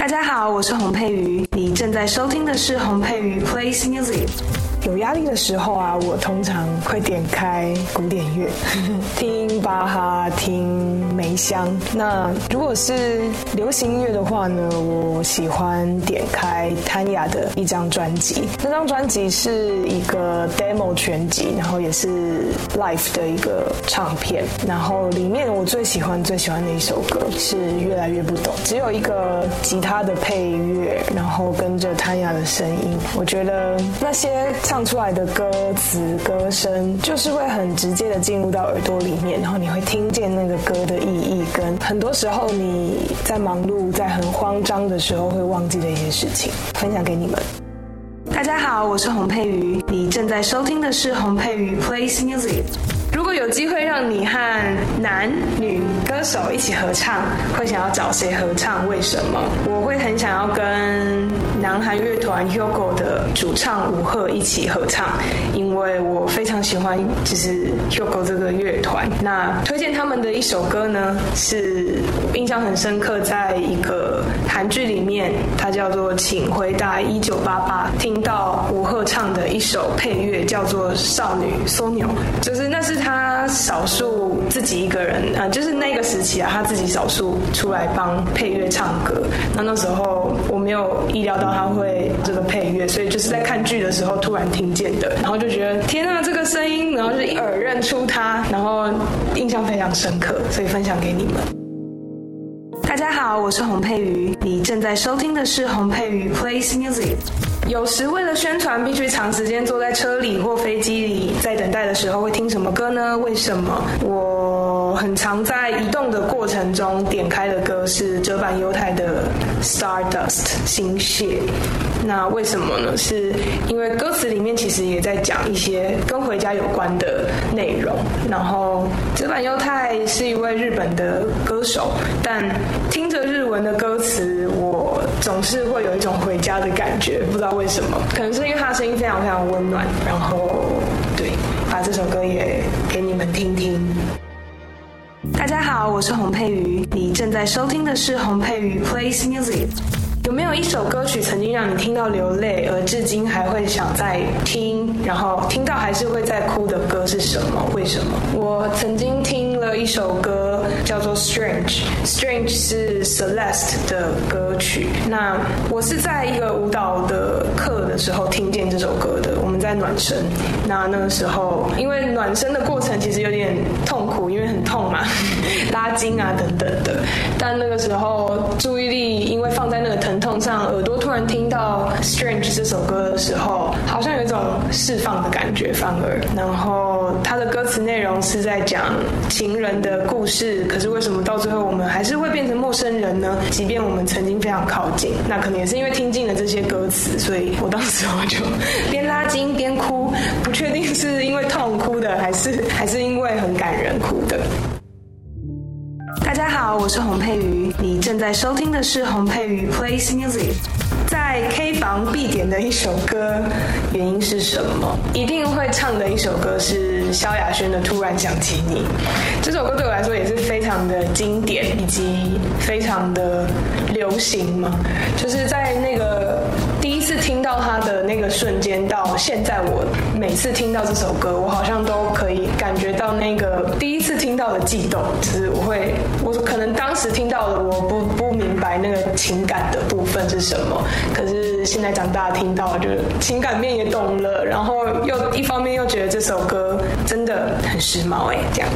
大家好，我是洪佩瑜，你正在收听的是洪佩瑜 Plays Music。有压力的时候啊，我通常会点开古典乐，听巴哈，听梅香。那如果是流行音乐的话呢，我喜欢点开谭雅的一张专辑。那张专辑是一个 demo 全集，然后也是 live 的一个唱片。然后里面我最喜欢最喜欢的一首歌是《越来越不懂》，只有一个吉他的配乐，然后跟着谭雅的声音。我觉得那些。唱出来的歌词、歌声，就是会很直接的进入到耳朵里面，然后你会听见那个歌的意义，跟很多时候你在忙碌、在很慌张的时候会忘记的一些事情，分享给你们。大家好，我是洪佩瑜，你正在收听的是洪佩瑜 Plays Music。如果有机会让你和男女歌手一起合唱，会想要找谁合唱？为什么？我会很想要跟。南韩乐团 Hugo 的主唱吴赫一起合唱，因为我非常喜欢就是 Hugo 这个乐团。那推荐他们的一首歌呢，是印象很深刻，在一个韩剧里面，它叫做《请回答一九八八》，听到吴赫唱的一首配乐叫做《少女枢纽》，就是那是他少数自己一个人啊，就是那个时期啊，他自己少数出来帮配乐唱歌。那那时候我没有意料到。他会这个配乐，所以就是在看剧的时候突然听见的，然后就觉得天啊，这个声音，然后就一耳认出他，然后印象非常深刻，所以分享给你们。大家好，我是洪佩瑜，你正在收听的是洪佩瑜 Plays Music。有时为了宣传，必须长时间坐在车里或飞机里，在等待的时候会听什么歌呢？为什么？我很常在移动的过程中点开的歌是折板犹太的《Stardust》星屑。那为什么呢？是因为歌词里面其实也在讲一些跟回家有关的内容。然后折坂优太是一位日本的歌手，但听着日文的歌词，我总是会有一种回家的感觉，不知道为什么。可能是因为他声音非常非常温暖。然后，对，把这首歌也给你们听听。大家好，我是洪佩瑜，你正在收听的是洪佩瑜 Plays Music。有没有一首歌曲曾经让你听到流泪，而至今还会想再听，然后听到还是会再哭的歌是什么？为什么？我曾经听了一首歌叫做《Strange》，Strange 是 Celeste 的歌曲。那我是在一个舞蹈的课的时候听见这首歌的。我们在暖身，那那个时候因为暖身的过程其实有点痛因为很痛嘛，拉筋啊等等的。但那个时候注意力因为放在那个疼。上，耳朵突然听到《Strange》这首歌的时候，好像有一种释放的感觉，反而。然后它的歌词内容是在讲情人的故事，可是为什么到最后我们还是会变成陌生人呢？即便我们曾经非常靠近，那可能也是因为听进了这些歌词，所以我当时我就边拉筋边哭，不确定是因为痛哭的，还是还是因为很感人哭的。好，我是洪佩瑜，你正在收听的是洪佩瑜 Plays Music。在 K 房必点的一首歌，原因是什么？一定会唱的一首歌是萧亚轩的《突然想起你》。这首歌对我来说也是非常的经典，以及非常的流行嘛。就是在那个第一次听到它的那个瞬间，到现在我每次听到这首歌，我好像都可以感觉到那个第一次听到的悸动。就是我会，我可能当时听到的，我不不明白那个情感的部分是什么。可是现在长大听到，就情感面也懂了，然后又一方面又觉得这首歌真的很时髦哎，这样。